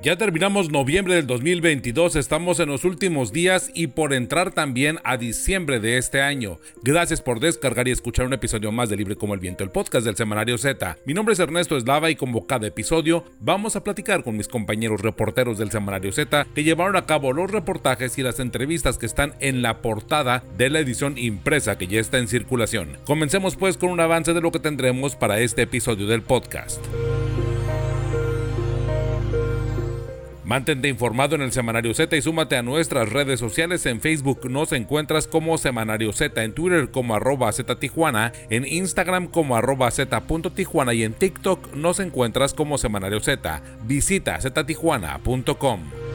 Ya terminamos noviembre del 2022, estamos en los últimos días y por entrar también a diciembre de este año. Gracias por descargar y escuchar un episodio más de Libre como el Viento, el podcast del Semanario Z. Mi nombre es Ernesto Eslava y como cada episodio vamos a platicar con mis compañeros reporteros del Semanario Z que llevaron a cabo los reportajes y las entrevistas que están en la portada de la edición impresa que ya está en circulación. Comencemos pues con un avance de lo que tendremos para este episodio del podcast. Mantente informado en el Semanario Z y súmate a nuestras redes sociales. En Facebook nos encuentras como Semanario Z, en Twitter como arroba Z Tijuana, en Instagram como arroba Z Tijuana y en TikTok nos encuentras como Semanario Z. Visita ztijuana.com.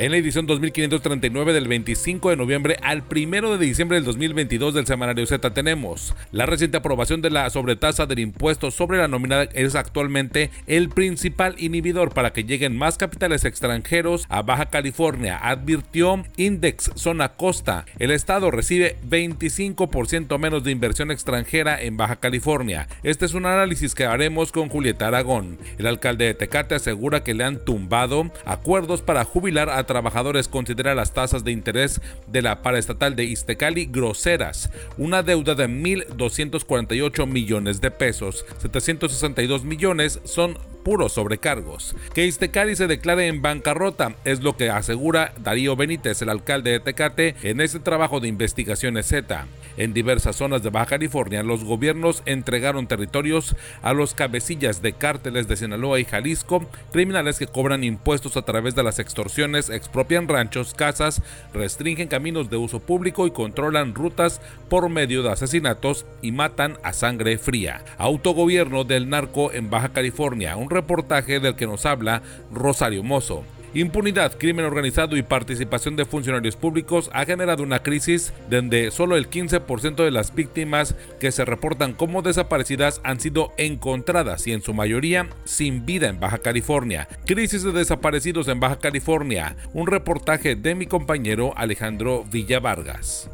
En la edición 2539 del 25 de noviembre al 1 de diciembre del 2022 del Semanario Z tenemos la reciente aprobación de la sobretasa del impuesto sobre la nómina es actualmente el principal inhibidor para que lleguen más capitales extranjeros a Baja California, advirtió Index Zona Costa. El estado recibe 25% menos de inversión extranjera en Baja California. Este es un análisis que haremos con Julieta Aragón. El alcalde de Tecate asegura que le han tumbado acuerdos para jubilar a trabajadores considera las tasas de interés de la paraestatal de Iztecali groseras, una deuda de 1.248 millones de pesos, 762 millones son puros sobrecargos. Que Iztecali se declare en bancarrota es lo que asegura Darío Benítez, el alcalde de Tecate, en este trabajo de investigaciones Z. En diversas zonas de Baja California, los gobiernos entregaron territorios a los cabecillas de cárteles de Sinaloa y Jalisco, criminales que cobran impuestos a través de las extorsiones, expropian ranchos, casas, restringen caminos de uso público y controlan rutas por medio de asesinatos y matan a sangre fría. Autogobierno del narco en Baja California, un reportaje del que nos habla Rosario Mozo. Impunidad, crimen organizado y participación de funcionarios públicos ha generado una crisis donde solo el 15% de las víctimas que se reportan como desaparecidas han sido encontradas y en su mayoría sin vida en Baja California. Crisis de desaparecidos en Baja California. Un reportaje de mi compañero Alejandro Villavargas.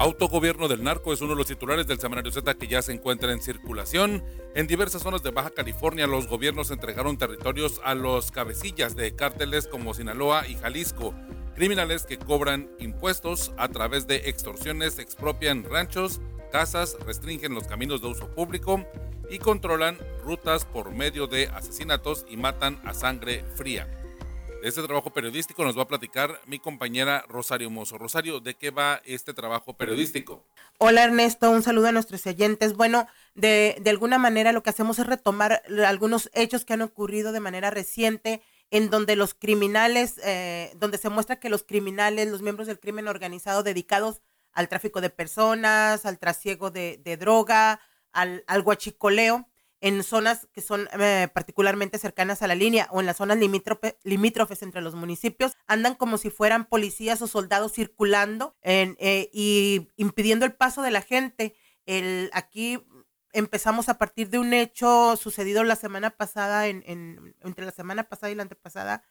Autogobierno del narco es uno de los titulares del semanario Z que ya se encuentra en circulación. En diversas zonas de Baja California, los gobiernos entregaron territorios a los cabecillas de cárteles como Sinaloa y Jalisco. Criminales que cobran impuestos a través de extorsiones, expropian ranchos, casas, restringen los caminos de uso público y controlan rutas por medio de asesinatos y matan a sangre fría. Este trabajo periodístico nos va a platicar mi compañera Rosario Mozo. Rosario, ¿de qué va este trabajo periodístico? Hola Ernesto, un saludo a nuestros oyentes. Bueno, de, alguna manera lo que hacemos es retomar algunos hechos que han ocurrido de manera reciente en donde los criminales, eh, donde se muestra que los criminales, los miembros del crimen organizado dedicados al tráfico de personas, al trasiego de, droga, al guachicoleo, en zonas que son eh, particularmente cercanas a la línea o en las zonas limítrofes entre los municipios, andan como si fueran policías o soldados circulando eh, y impidiendo el paso de la gente. El, aquí empezamos a partir de un hecho sucedido la semana pasada, en, entre la semana pasada y la antepasada,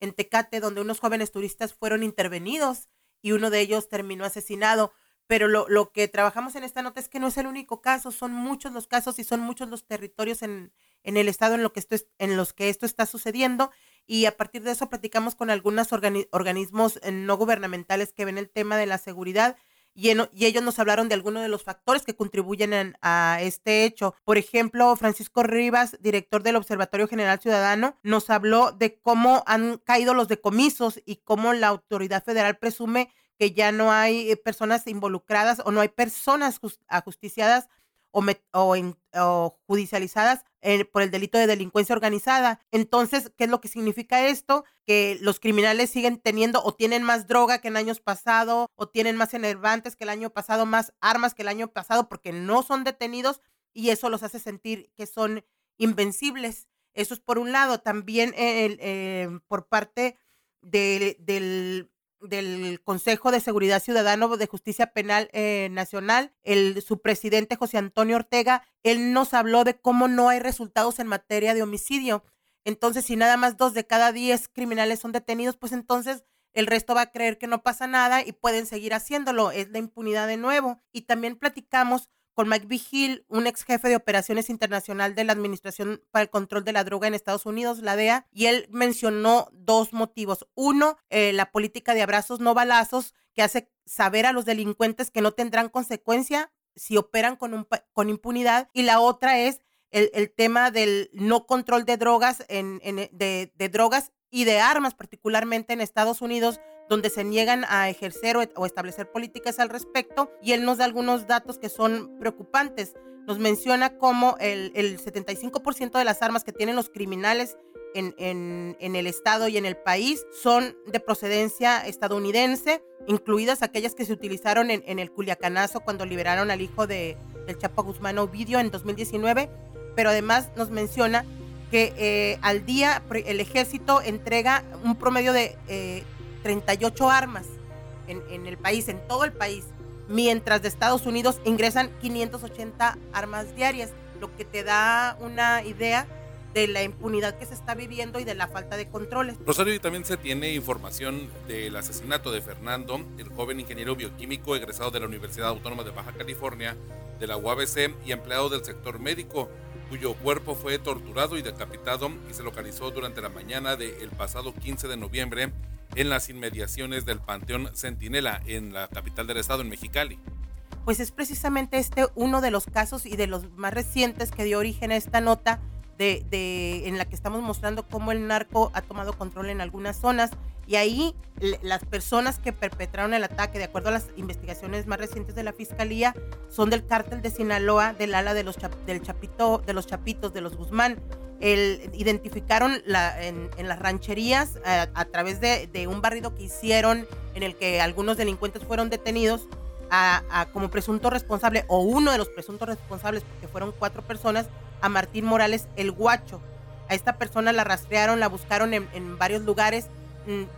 en Tecate, donde unos jóvenes turistas fueron intervenidos y uno de ellos terminó asesinado pero lo, lo, que trabajamos en esta nota es que no es el único caso, son muchos los casos y son muchos los territorios en, en el estado en, lo que esto es, en los que esto está sucediendo y a partir de eso platicamos con algunos organismos eh, no gubernamentales que ven el tema de la seguridad y, y ellos nos hablaron de algunos de los factores que contribuyen a este hecho. Por ejemplo, Francisco Rivas, director del Observatorio General Ciudadano, nos habló de cómo han caído los decomisos y cómo la autoridad federal presume que ya no hay eh, personas involucradas o no hay personas ajusticiadas o, o, judicializadas eh, por el delito de delincuencia organizada. Entonces, ¿qué es lo que significa esto? Que los criminales siguen teniendo o tienen más droga que el año pasado o tienen más enervantes que el año pasado, más armas que el año pasado porque no son detenidos y eso los hace sentir que son invencibles. Eso es por un lado. También eh, por parte del del Consejo de Seguridad Ciudadano de Justicia Penal eh, Nacional, el, su presidente José Antonio Ortega, él nos habló de cómo no hay resultados en materia de homicidio. Entonces, si nada más dos de cada diez criminales son detenidos, pues entonces el resto va a creer que no pasa nada y pueden seguir haciéndolo. Es la impunidad de nuevo. Y también platicamos con Mike Vigil, un ex jefe de operaciones internacional de la Administración para el Control de la Droga en Estados Unidos, la DEA, y él mencionó dos motivos. Uno, eh, la política de abrazos no balazos, que hace saber a los delincuentes que no tendrán consecuencia si operan con, con impunidad. Y la otra es el, tema del no control de drogas, en, de, de drogas y de armas, particularmente en Estados Unidos, donde se niegan a ejercer o, establecer políticas al respecto. Y él nos da algunos datos que son preocupantes. Nos menciona cómo el, el 75% de las armas que tienen los criminales en, en, en, el estado y en el país son de procedencia estadounidense, incluidas aquellas que se utilizaron en, en el Culiacanazo cuando liberaron al hijo de, del Chapo Guzmán Ovidio en 2019. Pero además nos menciona que eh, al día el ejército entrega un promedio de eh, 38 armas en, en, el país, en todo el país, mientras de Estados Unidos ingresan 580 armas diarias, lo que te da una idea de la impunidad que se está viviendo y de la falta de controles. Rosario, y también se tiene información del asesinato de Fernando, el joven ingeniero bioquímico egresado de la Universidad Autónoma de Baja California, de la UABC y empleado del sector médico cuyo cuerpo fue torturado y decapitado y se localizó durante la mañana del pasado 15 de noviembre en las inmediaciones del Panteón Centinela en la capital del estado, en Mexicali. Pues es precisamente este uno de los casos y de los más recientes que dio origen a esta nota de, en la que estamos mostrando cómo el narco ha tomado control en algunas zonas y ahí las personas que perpetraron el ataque, de acuerdo a las investigaciones más recientes de la fiscalía, son del cártel de Sinaloa, del ala de los del chapito, de los chapitos, de los Guzmán. El, identificaron en, las rancherías a, través de, un barrido que hicieron en el que algunos delincuentes fueron detenidos a, como presunto responsable o uno de los presuntos responsables, porque fueron cuatro personas, a Martín Morales el Guacho. A esta persona la rastrearon, la buscaron en, varios lugares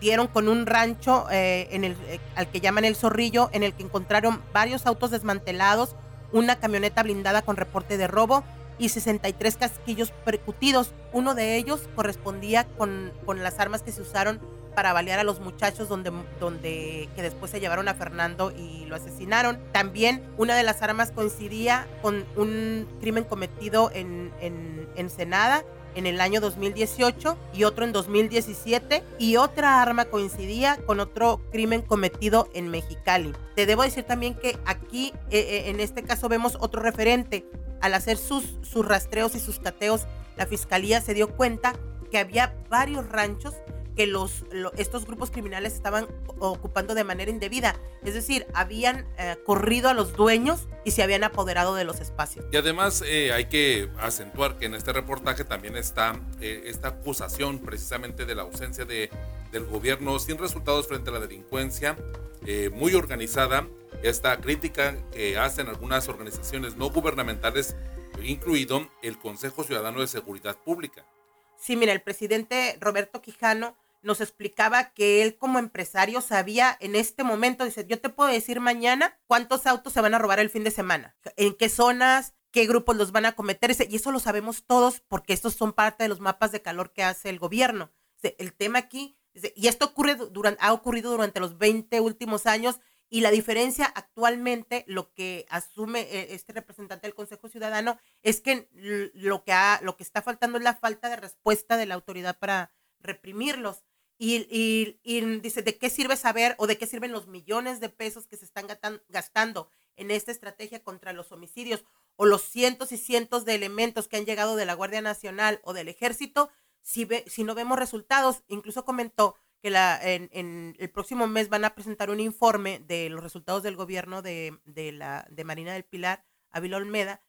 dieron con un rancho eh, en el, eh, al que llaman el Zorrillo, en el que encontraron varios autos desmantelados, una camioneta blindada con reporte de robo y 63 casquillos percutidos. Uno de ellos correspondía con, con las armas que se usaron para balear a los muchachos donde, donde que después se llevaron a Fernando y lo asesinaron. También una de las armas coincidía con un crimen cometido en, en Ensenada en el año 2018 y otro en 2017 y otra arma coincidía con otro crimen cometido en Mexicali. Te debo decir también que aquí eh, eh, en este caso vemos otro referente. Al hacer sus, sus rastreos y sus cateos, la fiscalía se dio cuenta que había varios ranchos que los, estos grupos criminales estaban ocupando de manera indebida. Es decir, habían eh, corrido a los dueños y se habían apoderado de los espacios. Y además eh, hay que acentuar que en este reportaje también está eh, esta acusación precisamente de la ausencia de, del gobierno sin resultados frente a la delincuencia, muy organizada. Esta crítica que hacen algunas organizaciones no gubernamentales, incluido el Consejo Ciudadano de Seguridad Pública. Sí, mira, el presidente Roberto Quijano nos explicaba que él como empresario sabía en este momento, dice, yo te puedo decir mañana cuántos autos se van a robar el fin de semana, en qué zonas, qué grupos los van a cometer, y eso lo sabemos todos porque estos son parte de los mapas de calor que hace el gobierno. El tema aquí, y esto ocurre durante, ha ocurrido durante los 20 últimos años, y la diferencia actualmente, lo que asume eh, este representante del Consejo Ciudadano, es que lo que, ha, lo que está faltando es la falta de respuesta de la autoridad para reprimirlos. Y, dice, ¿de qué sirve saber o de qué sirven los millones de pesos que se están gastando en esta estrategia contra los homicidios o los cientos y cientos de elementos que han llegado de la Guardia Nacional o del Ejército si, si no vemos resultados? Incluso comentó que la, en, el próximo mes van a presentar un informe de los resultados del gobierno de, la, de Marina del Pilar, Ávila Olmeda,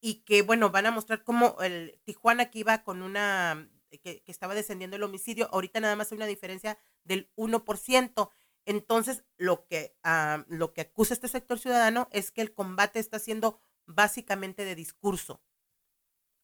y que, bueno, van a mostrar cómo el Tijuana que iba con una que, estaba descendiendo el homicidio, ahorita nada más hay una diferencia del 1%. Entonces, lo que, ah, lo que acusa este sector ciudadano es que el combate está siendo básicamente de discurso.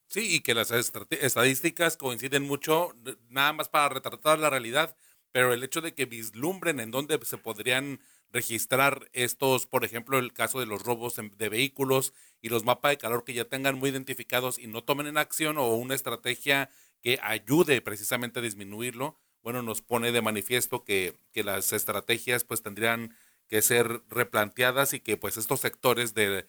Sí, y que las estadísticas coinciden mucho, nada más para retratar la realidad, pero el hecho de que vislumbren en dónde se podrían registrar estos, por ejemplo, el caso de los robos de vehículos y los mapas de calor que ya tengan muy identificados y no tomen en acción o una estrategia que ayude precisamente a disminuirlo, bueno, nos pone de manifiesto que, que las estrategias pues tendrían que ser replanteadas y que pues estos sectores de,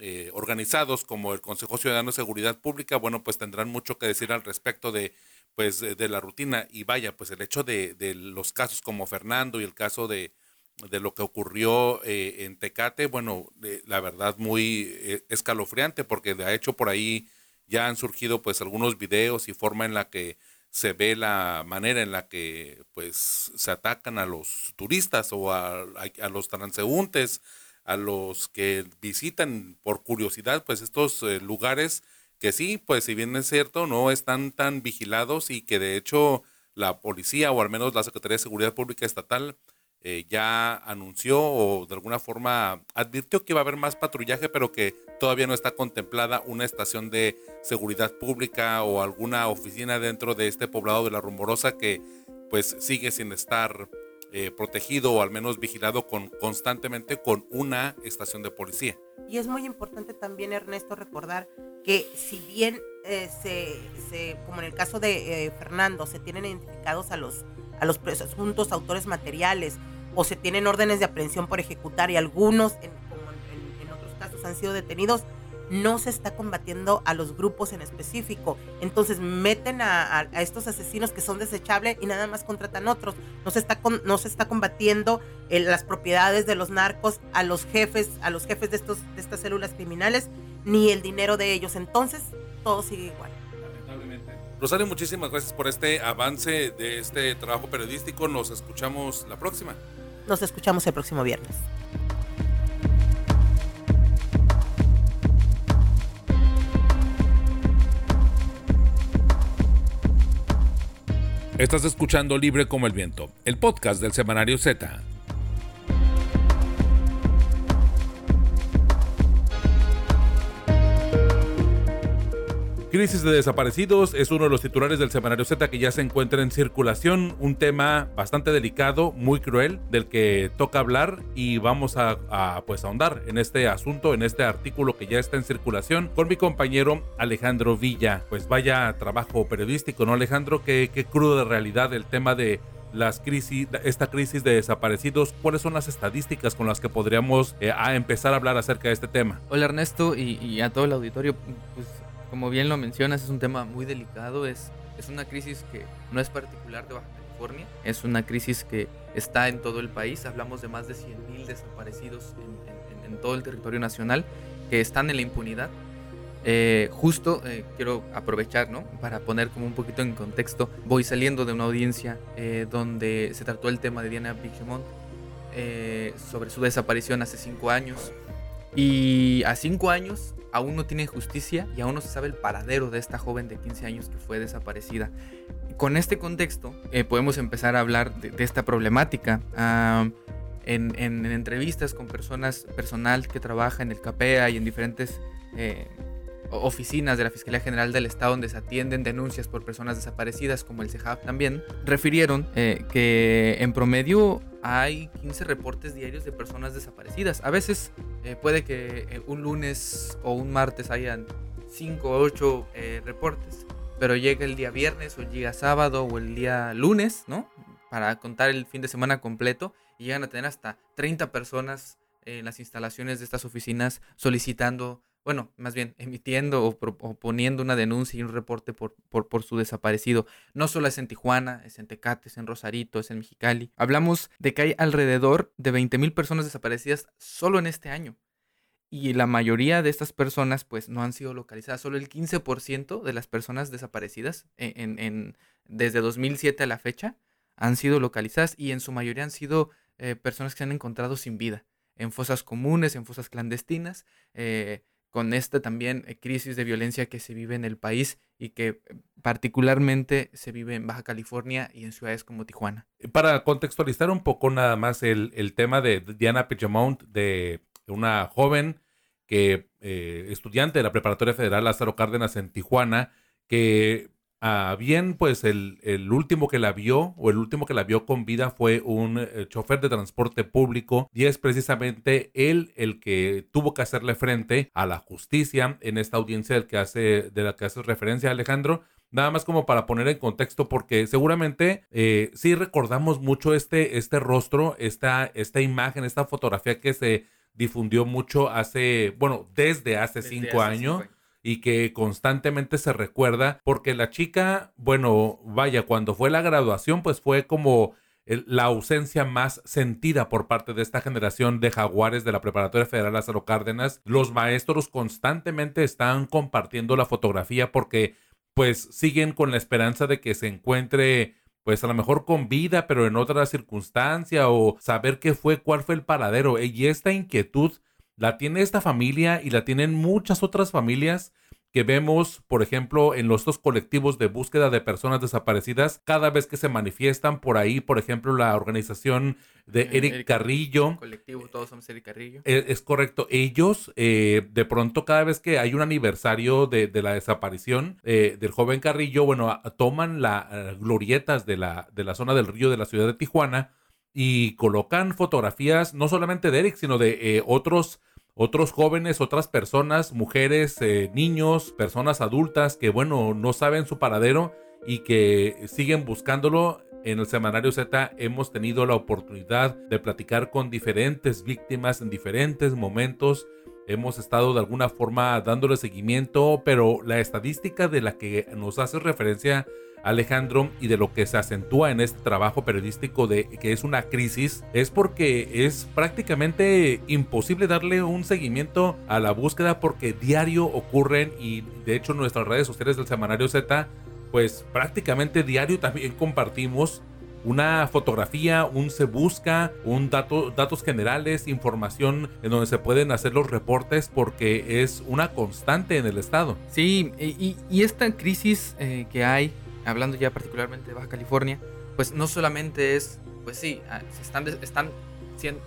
eh, organizados como el Consejo Ciudadano de Seguridad Pública, bueno, pues tendrán mucho que decir al respecto de pues de la rutina. Y vaya, pues el hecho de, de los casos como Fernando y el caso de, de lo que ocurrió eh, en Tecate, bueno, la verdad muy eh, escalofriante porque de hecho por ahí ya han surgido pues algunos videos y forma en la que se ve la manera en la que pues se atacan a los turistas o a, a los transeúntes, a los que visitan por curiosidad pues estos eh, lugares que sí, pues si bien es cierto, no están tan vigilados y que de hecho la policía o al menos la Secretaría de Seguridad Pública Estatal eh, ya anunció o de alguna forma advirtió que iba a haber más patrullaje, pero que todavía no está contemplada una estación de seguridad pública o alguna oficina dentro de este poblado de la Rumorosa que pues sigue sin estar eh, protegido o al menos vigilado con, constantemente con una estación de policía. Y es muy importante también, Ernesto, recordar que si bien eh, se, como en el caso de Fernando, se tienen identificados a los a los presuntos autores materiales o se tienen órdenes de aprehensión por ejecutar y algunos, en, en, otros casos, han sido detenidos, no se está combatiendo a los grupos en específico. Entonces meten a, estos asesinos que son desechables y nada más contratan otros. No se está, no se está combatiendo eh, las propiedades de los narcos a los jefes, a los jefes de, estos, de estas células criminales, ni el dinero de ellos. Entonces todo sigue igual. Rosario, muchísimas gracias por este avance de este trabajo periodístico. Nos escuchamos la próxima. Nos escuchamos el próximo viernes. Estás escuchando Libre como el Viento, el podcast del Semanario Z. Crisis de desaparecidos es uno de los titulares del semanario Z que ya se encuentra en circulación, un tema bastante delicado, muy cruel, del que toca hablar y vamos a, pues ahondar en este asunto, en este artículo que ya está en circulación con mi compañero Alejandro Villa. Pues vaya trabajo periodístico, ¿no Alejandro? Qué, qué crudo de realidad el tema de las crisis, esta crisis de desaparecidos, ¿cuáles son las estadísticas con las que podríamos eh, empezar a hablar acerca de este tema? Hola Ernesto y, y a todo el auditorio, pues como bien lo mencionas, es un tema muy delicado, es, es una crisis que no es particular de Baja California, es una crisis que está en todo el país, hablamos de más de 100.000 desaparecidos en, en, todo el territorio nacional que están en la impunidad. Eh, justo eh, quiero aprovechar, ¿no? Para poner como un poquito en contexto, voy saliendo de una audiencia eh, donde se trató el tema de Diana Bichemont sobre su desaparición hace cinco años. Y a cinco años aún no tiene justicia y aún no se sabe el paradero de esta joven de 15 años que fue desaparecida. Con este contexto eh, podemos empezar a hablar de, esta problemática. en, entrevistas con personas, personal que trabaja en el CAPEA y en diferentes eh, oficinas de la Fiscalía General del Estado donde se atienden denuncias por personas desaparecidas, como el CEJAP también, refirieron eh, que en promedio hay 15 reportes diarios de personas desaparecidas. A veces eh, puede que eh, un lunes o un martes hayan 5 o 8 reportes, pero llega el día viernes o llega sábado o el día lunes, ¿no? Para contar el fin de semana completo y llegan a tener hasta 30 personas en las instalaciones de estas oficinas solicitando bueno, más bien emitiendo o, poniendo una denuncia y un reporte por, por, su desaparecido. No solo es en Tijuana, es en Tecate, es en Rosarito, es en Mexicali. Hablamos de que hay alrededor de 20 mil personas desaparecidas solo en este año. Y la mayoría de estas personas pues no han sido localizadas. Solo el 15% de las personas desaparecidas en, desde 2007 a la fecha han sido localizadas y en su mayoría han sido eh, personas que se han encontrado sin vida en fosas comunes, en fosas clandestinas. Eh, con esta también eh, crisis de violencia que se vive en el país y que eh, particularmente se vive en Baja California y en ciudades como Tijuana. Para contextualizar un poco nada más el, tema de Diana Pichamont, de una joven que eh, estudiante de la Preparatoria Federal Lázaro Cárdenas en Tijuana, que Ah, bien, pues el, el, último que la vio o el último que la vio con vida fue un eh, chofer de transporte público y es precisamente él el que tuvo que hacerle frente a la justicia en esta audiencia del que hace, de la que hace referencia Alejandro. Nada más como para poner en contexto, porque seguramente eh, sí recordamos mucho este, este rostro, esta, esta imagen, esta fotografía que se difundió mucho hace, bueno, desde hace cinco años y que constantemente se recuerda porque la chica, bueno, vaya, cuando fue la graduación, pues fue como la ausencia más sentida por parte de esta generación de jaguares de la Preparatoria Federal Lázaro Cárdenas. Los maestros constantemente están compartiendo la fotografía porque pues siguen con la esperanza de que se encuentre pues a lo mejor con vida, pero en otra circunstancia o saber qué fue, cuál fue el paradero. Y esta inquietud la tiene esta familia y la tienen muchas otras familias que vemos, por ejemplo, en los dos colectivos de búsqueda de personas desaparecidas, cada vez que se manifiestan por ahí, por ejemplo, la organización de eh, Eric, Carrillo. Colectivo, todos somos Eric Carrillo. Eh, es, correcto. Ellos, eh, de pronto, cada vez que hay un aniversario de, la desaparición del joven Carrillo, bueno, toman las glorietas de la, de la zona del río de la ciudad de Tijuana y colocan fotografías no solamente de Eric, sino de otros otros jóvenes, otras personas, mujeres, eh, niños, personas adultas que, bueno, no saben su paradero y que siguen buscándolo. En el Semanario Z hemos tenido la oportunidad de platicar con diferentes víctimas en diferentes momentos. Hemos estado de alguna forma dándole seguimiento, pero la estadística de la que nos hace referencia Alejandro, y de lo que se acentúa en este trabajo periodístico de que es una crisis, es porque es prácticamente imposible darle un seguimiento a la búsqueda porque diario ocurren y de hecho nuestras redes sociales del Semanario Z, pues prácticamente diario también compartimos una fotografía, un se busca, un dato, datos generales, información en donde se pueden hacer los reportes porque es una constante en el estado. Sí, y, esta crisis eh, que hay hablando ya particularmente de Baja California, pues no solamente es, pues sí, ah, están, están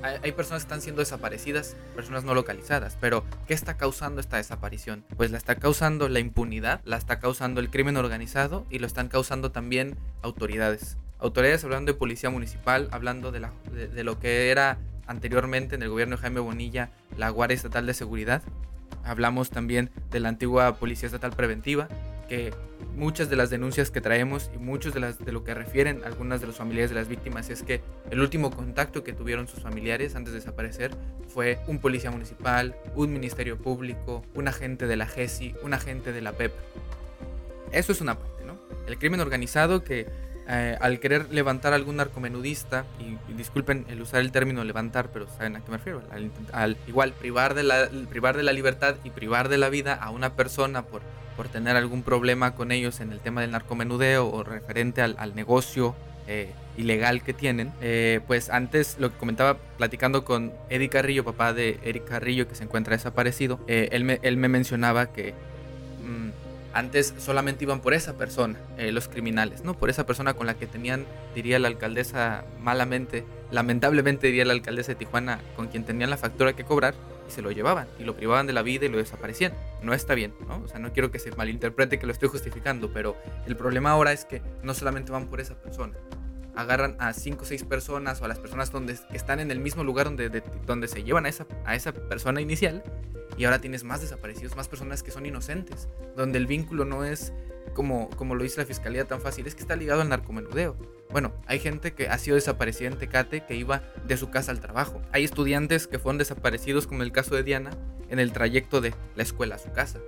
hay personas que están siendo desaparecidas, personas no localizadas, pero ¿qué está causando esta desaparición? Pues la está causando la impunidad, la está causando el crimen organizado y lo están causando también autoridades. Autoridades hablando de policía municipal, hablando de, la, de lo que era anteriormente en el gobierno de Jaime Bonilla la Guardia Estatal de Seguridad. Hablamos también de la antigua Policía Estatal Preventiva, que muchas de las denuncias que traemos y muchos de, las, de lo que refieren algunas de los familiares de las víctimas es que el último contacto que tuvieron sus familiares antes de desaparecer fue un policía municipal, un ministerio público, un agente de la GESI, un agente de la PEP. Eso es una parte, ¿no? El crimen organizado que eh, al querer levantar a algún narcomenudista, y, disculpen el usar el término levantar, pero saben a qué me refiero, al, igual privar de, la, privar de la libertad y privar de la vida a una persona por por tener algún problema con ellos en el tema del narcomenudeo o referente al, negocio eh, ilegal que tienen. Eh, pues antes lo que comentaba platicando con Eddie Carrillo, papá de Eric Carrillo, que se encuentra desaparecido, eh, él, me, él, me, mencionaba que mm, antes solamente iban por esa persona, los criminales, ¿no? Por esa persona con la que tenían, diría la alcaldesa malamente, lamentablemente diría la alcaldesa de Tijuana, con quien tenían la factura que cobrar, se lo llevaban y lo privaban de la vida y lo desaparecían. No está bien, ¿no? O sea, no quiero que se malinterprete que lo estoy justificando, pero el problema ahora es que no solamente van por esa persona, agarran a cinco o seis personas o a las personas donde están en el mismo lugar donde, donde se llevan a esa, a esa persona inicial y ahora tienes más desaparecidos, más personas que son inocentes, donde el vínculo no es como, como lo dice la fiscalía tan fácil, es que está ligado al narcomenudeo. Bueno, hay gente que ha sido desaparecida en Tecate que iba de su casa al trabajo. Hay estudiantes que fueron desaparecidos, como el caso de Diana, en el trayecto de la escuela a su casa,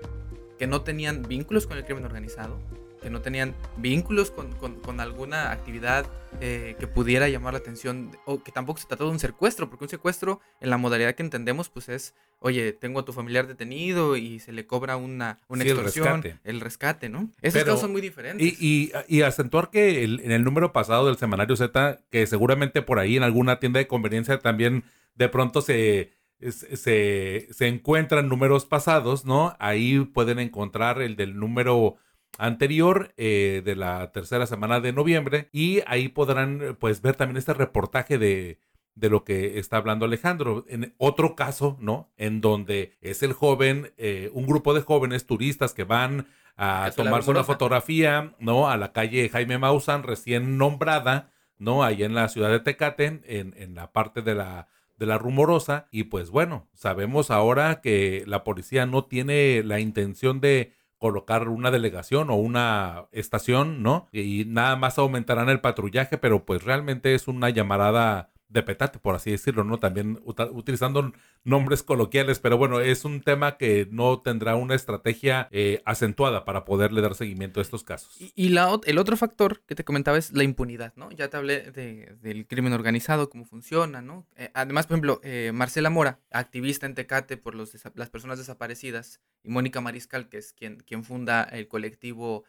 que no tenían vínculos con el crimen organizado, que no tenían vínculos con, con, alguna actividad eh, que pudiera llamar la atención, o que tampoco se trató de un secuestro, porque un secuestro, en la modalidad que entendemos, pues es, oye, tengo a tu familiar detenido y se le cobra una, una extorsión, el rescate. ¿no? Esos casos son muy diferentes. Y, y, acentuar que en el número pasado del Semanario Z, que seguramente por ahí en alguna tienda de conveniencia también de pronto se... Se, se encuentran números pasados, ¿no? Ahí pueden encontrar el del número anterior eh, de la tercera semana de noviembre y ahí podrán pues ver también este reportaje de, de lo que está hablando Alejandro. En otro caso, ¿no? En donde es el joven, eh, un grupo de jóvenes turistas que van a tomarse una fotografía, ¿no? A la calle Jaime Maussan, recién nombrada, ¿no? Ahí en la ciudad de Tecate, en, en la parte de la, de la rumorosa. Y pues bueno, sabemos ahora que la policía no tiene la intención de colocar una delegación o una estación, ¿no? Y nada más aumentarán el patrullaje, pero pues realmente es una llamarada de petate, por así decirlo, ¿no? También utilizando nombres coloquiales, pero bueno, es un tema que no tendrá una estrategia eh, acentuada para poderle dar seguimiento a estos casos. Y, la, el otro factor que te comentaba es la impunidad, ¿no? Ya te hablé del crimen organizado, cómo funciona, ¿no? Eh, además, por ejemplo, eh, Marcela Mora, activista en Tecate por los, las personas desaparecidas, y Mónica Mariscal, que es quien, quien funda el colectivo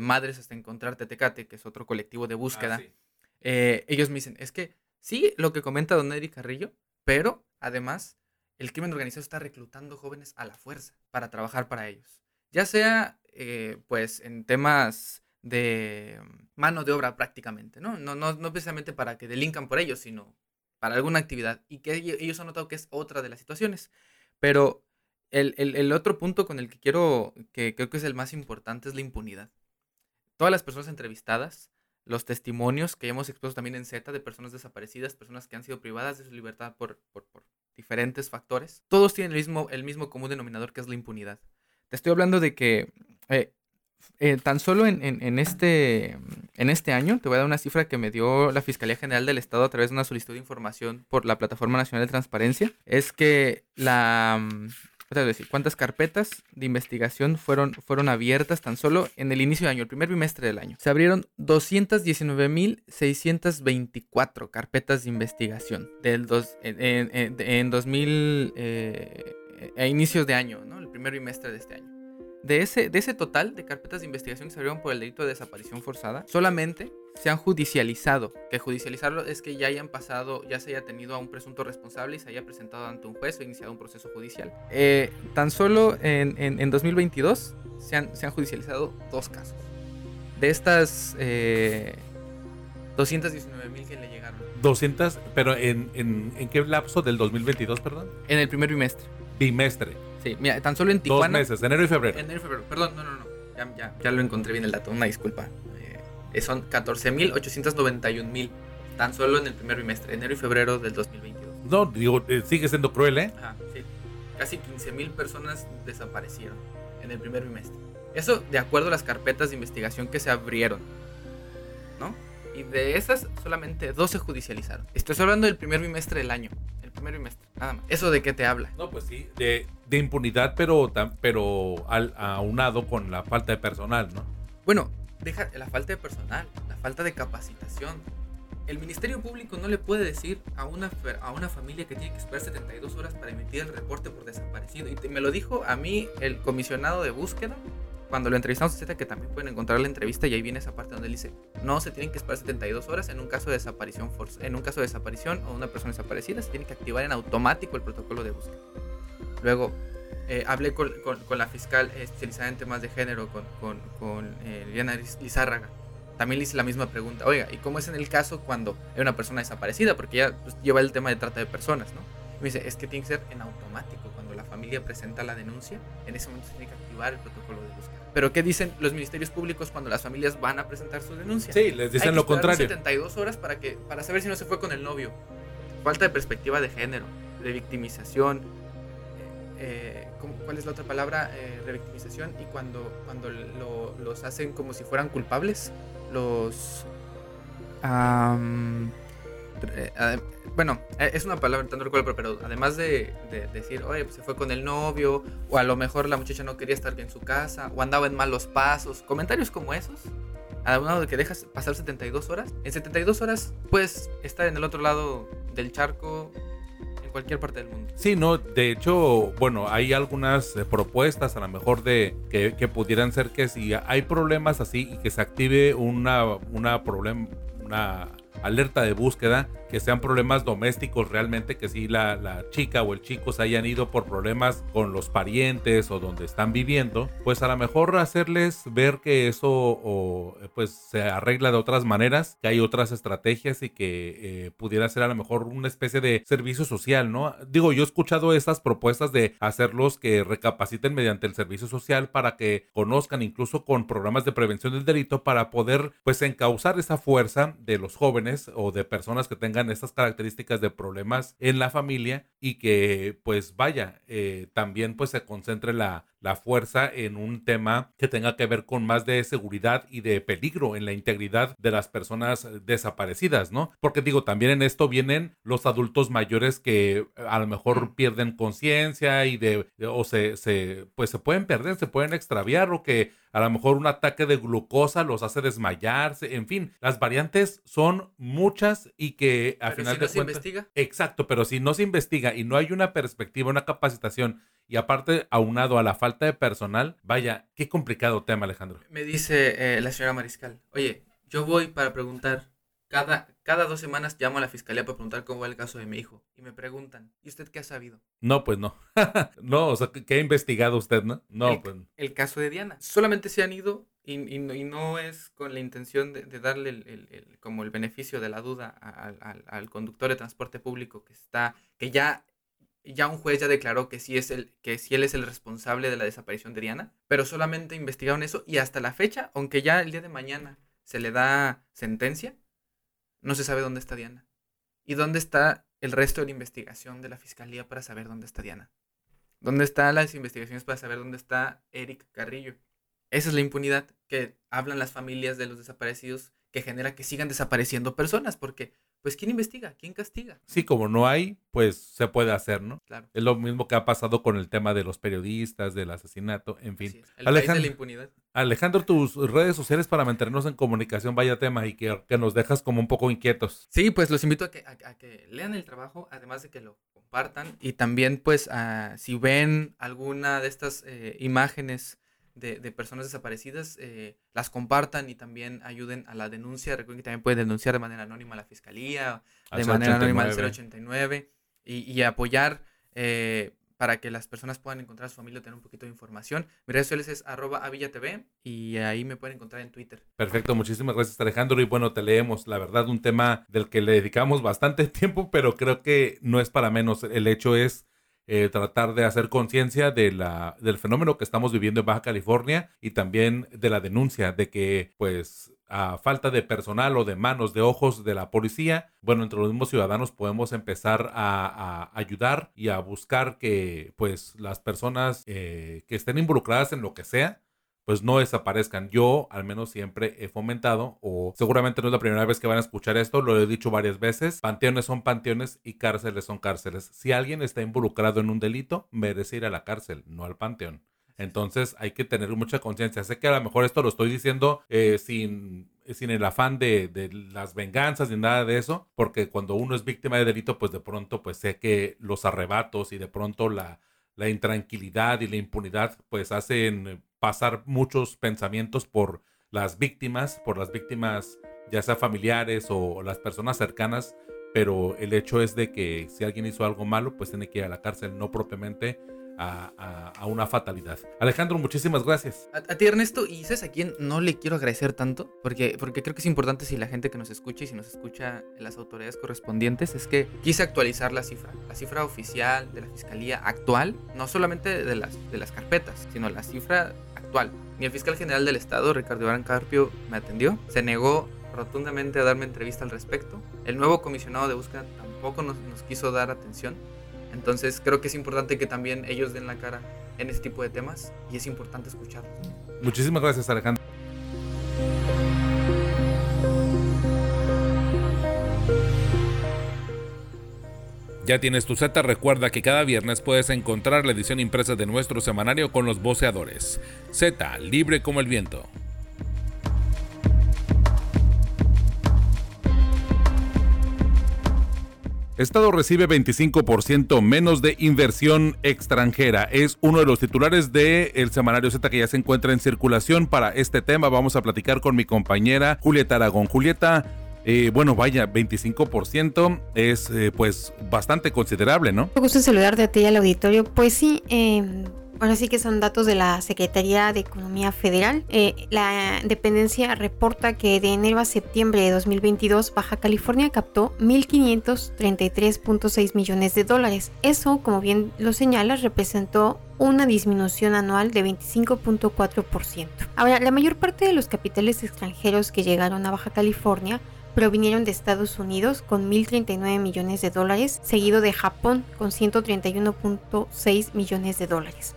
Madres hasta Encontrarte Tecate, que es otro colectivo de búsqueda. Ah, ellos me dicen, es que sí, lo que comenta don Eric Carrillo, pero además el crimen organizado está reclutando jóvenes a la fuerza para trabajar para ellos. Ya sea, eh, pues, en temas de mano de obra prácticamente, ¿no? No, no, no precisamente para que delincan por ellos, sino para alguna actividad. Y que ellos han notado que es otra de las situaciones. Pero el, el otro punto con el que quiero, que creo que es el más importante, es la impunidad. Todas las personas entrevistadas los testimonios que hemos expuesto también en Z de personas desaparecidas, personas que han sido privadas de su libertad por, por, diferentes factores, todos tienen el mismo, el mismo común denominador que es la impunidad. Te estoy hablando de que eh, eh, tan solo en, en, este, en este año, te voy a dar una cifra que me dio la Fiscalía General del Estado a través de una solicitud de información por la Plataforma Nacional de Transparencia, es que la, decir, cuántas carpetas de investigación fueron, fueron abiertas tan solo en el inicio de año, el primer bimestre del año. Se abrieron 219.624 carpetas de investigación del dos, en, en, 2000, eh, a inicios de año, ¿no? el primer bimestre de este año. De ese, de ese total de carpetas de investigación que se abrieron por el delito de desaparición forzada, solamente se han judicializado. Que judicializarlo es que ya hayan pasado, ya se haya tenido a un presunto responsable y se haya presentado ante un juez o iniciado un proceso judicial. Eh, tan solo en, en, 2022 se han, se han, judicializado dos casos. De estas eh, 219 mil que le llegaron. 200, pero en, en, en, qué lapso del 2022, perdón? En el primer bimestre. Bimestre. Sí, mira, tan solo en Tijuana. Dos meses, enero y febrero. Enero y febrero, perdón, no, no, no. Ya, ya, ya lo encontré bien el dato, una disculpa. Eh, son 14.891.000 tan solo en el primer bimestre, enero y febrero del 2022. No, digo, eh, sigue siendo cruel, ¿eh? Ajá, sí. Casi 15.000 personas desaparecieron en el primer bimestre. Eso de acuerdo a las carpetas de investigación que se abrieron, ¿no? Y de esas solamente dos se judicializaron. Estoy hablando del primer bimestre del año primer bimestre, nada más. ¿Eso de qué te habla? No, pues sí, de, de impunidad, pero, pero al, aunado con la falta de personal, ¿no? Bueno, deja la falta de personal, la falta de capacitación. El Ministerio Público no le puede decir a una, a una familia que tiene que esperar 72 horas para emitir el reporte por desaparecido. Y me lo dijo a mí el comisionado de búsqueda cuando lo entrevistamos, que también pueden encontrar la entrevista y ahí viene esa parte donde él dice, no se tienen que esperar 72 horas en un caso de desaparición en un caso de desaparición o una persona desaparecida, se tiene que activar en automático el protocolo de búsqueda. Luego, eh, hablé con, con, la fiscal especializada en temas de género, con, con, con eh, Liliana Lizárraga. También le hice la misma pregunta, oiga, ¿y cómo es en el caso cuando hay una persona desaparecida? Porque ya pues, lleva el tema de trata de personas, ¿no? me dice, es que tiene que ser en automático. Cuando la familia presenta la denuncia, en ese momento se tiene que activar el protocolo de búsqueda. Pero ¿qué dicen los ministerios públicos cuando las familias van a presentar su denuncia? Sí, les dicen lo contrario. 72 horas para, que, para saber si no se fue con el novio. Falta de perspectiva de género, de victimización. Eh, eh, ¿Cuál es la otra palabra? Eh, revictimización. Y cuando, cuando los hacen como si fueran culpables, los... bueno, es una palabra, no recuerdo, pero además de, decir, oye, pues se fue con el novio, o a lo mejor la muchacha no quería estar bien en su casa, o andaba en malos pasos, comentarios como esos, a un lado de que dejas pasar 72 horas, en 72 horas puedes estar en el otro lado del charco, en cualquier parte del mundo. Sí, no, de hecho, bueno, hay algunas eh, propuestas a lo mejor de que, que, pudieran ser que si hay problemas así y que se active una, una problema, una alerta de búsqueda, que sean problemas domésticos realmente, que si la, chica o el chico se hayan ido por problemas con los parientes o donde están viviendo, pues a lo mejor hacerles ver que eso pues se arregla de otras maneras, que hay otras estrategias y que eh, pudiera ser a lo mejor una especie de servicio social, ¿no? Digo, yo he escuchado estas propuestas de hacerlos que recapaciten mediante el servicio social para que conozcan incluso con programas de prevención del delito para poder pues encauzar esa fuerza de los jóvenes o de personas que tengan estas características de problemas en la familia y que pues vaya, eh, también pues se concentre la, la fuerza en un tema que tenga que ver con más de seguridad y de peligro en la integridad de las personas desaparecidas, ¿no? Porque digo, también en esto vienen los adultos mayores que a lo mejor pierden conciencia y de, o se, se, pues se pueden perder, se pueden extraviar o que a lo mejor un ataque de glucosa los hace desmayarse, en fin, las variantes son muchas y que al final si de no se investiga. Exacto, pero si no se investiga y no hay una perspectiva, una capacitación y aparte aunado a la falta de personal, vaya, qué complicado tema, Alejandro. Me dice eh, la señora Mariscal, oye, yo voy para preguntar, cada, cada dos semanas llamo a la fiscalía para preguntar cómo va el caso de mi hijo. Y me preguntan, ¿y usted qué ha sabido? No, pues no. no, o sea, ¿qué ha investigado usted, no? No, el, pues. El caso de Diana. Solamente se han ido y, y, no, y no, es con la intención de, de darle el, el, el, como el beneficio de la duda al, al, al, conductor de transporte público que está, que ya ya un juez ya declaró que sí es el que él es el responsable de la desaparición de Diana, pero solamente investigaron eso y hasta la fecha, aunque ya el día de mañana se le da sentencia, no se sabe dónde está Diana. ¿Y dónde está el resto de la investigación de la fiscalía para saber dónde está Diana? ¿Dónde están las investigaciones para saber dónde está Eric Carrillo? Esa es la impunidad que hablan las familias de los desaparecidos que genera que sigan desapareciendo personas, porque pues ¿quién investiga? ¿Quién castiga? Sí, como no hay, pues se puede hacer, ¿no? Claro. Es lo mismo que ha pasado con el tema de los periodistas, del asesinato, en fin. El Alejandro, país de la impunidad. Alejandro, tus redes sociales para mantenernos en comunicación, vaya tema, y que, que nos dejas como un poco inquietos. Sí, pues los invito a que, a, a que lean el trabajo, además de que lo compartan, y también pues a, si ven alguna de estas eh, imágenes de, de, personas desaparecidas, eh, las compartan y también ayuden a la denuncia. Recuerden que también pueden denunciar de manera anónima a la fiscalía, al de manera 89. anónima al 089 y, y apoyar eh, para que las personas puedan encontrar a su familia, tener un poquito de información. Mis redes sociales es arroba avillatv y ahí me pueden encontrar en Twitter. Perfecto, muchísimas gracias Alejandro y bueno, te leemos, la verdad, un tema del que le dedicamos bastante tiempo, pero creo que no es para menos. El hecho es eh, tratar de hacer conciencia de la, del fenómeno que estamos viviendo en Baja California y también de la denuncia de que, pues, a falta de personal o de manos, de ojos de la policía, bueno, entre los mismos ciudadanos podemos empezar a, ayudar y a buscar que, pues, las personas eh, que estén involucradas en lo que sea, pues no desaparezcan. Yo al menos siempre he fomentado, o seguramente no es la primera vez que van a escuchar esto, lo he dicho varias veces, panteones son panteones y cárceles son cárceles. Si alguien está involucrado en un delito, merece ir a la cárcel, no al panteón. Entonces hay que tener mucha conciencia. Sé que a lo mejor esto lo estoy diciendo eh, sin, sin el afán de, de, las venganzas ni nada de eso, porque cuando uno es víctima de delito, pues de pronto pues sé que los arrebatos y de pronto la, la intranquilidad y la impunidad pues hacen pasar muchos pensamientos por las víctimas, por las víctimas ya sea familiares o las personas cercanas, pero el hecho es de que si alguien hizo algo malo, pues tiene que ir a la cárcel, no propiamente a, una fatalidad. Alejandro, muchísimas gracias. A, ti, Ernesto, y sabes a quién no le quiero agradecer tanto, porque, porque creo que es importante si la gente que nos escucha y si nos escucha las autoridades correspondientes, es que quise actualizar la cifra, la cifra oficial de la fiscalía actual, no solamente de las, de las carpetas, sino la cifra actual. El fiscal general del estado, Ricardo Iván Carpio, me atendió, se negó rotundamente a darme entrevista al respecto. El nuevo comisionado de búsqueda tampoco nos, nos quiso dar atención. Entonces creo que es importante que también ellos den la cara en este tipo de temas y es importante escucharlos. Muchísimas gracias Alejandro. Ya tienes tu Z, recuerda que cada viernes puedes encontrar la edición impresa de nuestro semanario con los voceadores. Z, libre como el viento. Estado recibe 25% menos de inversión extranjera. Es uno de los titulares del el semanario Z que ya se encuentra en circulación. Para este tema vamos a platicar con mi compañera Julieta Aragón. Julieta, eh, bueno, vaya, 25% es eh, pues bastante considerable, ¿no? Me gusta saludarte a ti y al auditorio. Pues sí, eh, Ahora sí que son datos de la Secretaría de Economía Federal. Eh, la dependencia reporta que de enero a septiembre de 2022 Baja California captó 1.533.6 millones de dólares. Eso, como bien lo señala, representó una disminución anual de 25.4%. Ahora, la mayor parte de los capitales extranjeros que llegaron a Baja California provinieron de Estados Unidos con 1.039 millones de dólares, seguido de Japón con 131.6 millones de dólares.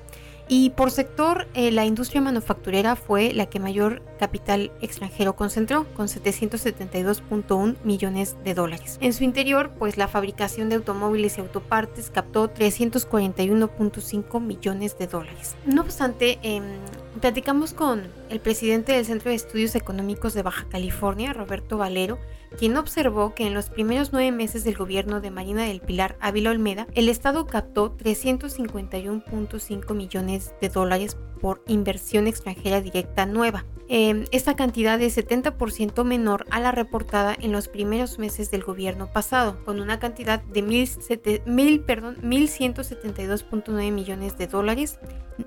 Y por sector, eh, la industria manufacturera fue la que mayor capital extranjero concentró, con 772.1 millones de dólares. En su interior, pues la fabricación de automóviles y autopartes captó 341.5 millones de dólares. No obstante, eh, platicamos con el presidente del Centro de Estudios Económicos de Baja California, Roberto Valero, quien observó que en los primeros nueve meses del gobierno de Marina del Pilar Ávila Olmeda, el Estado captó 351.5 millones de dólares por inversión extranjera directa nueva. Eh, esta cantidad es 70% menor a la reportada en los primeros meses del gobierno pasado, con una cantidad de 1.172.9 millones de dólares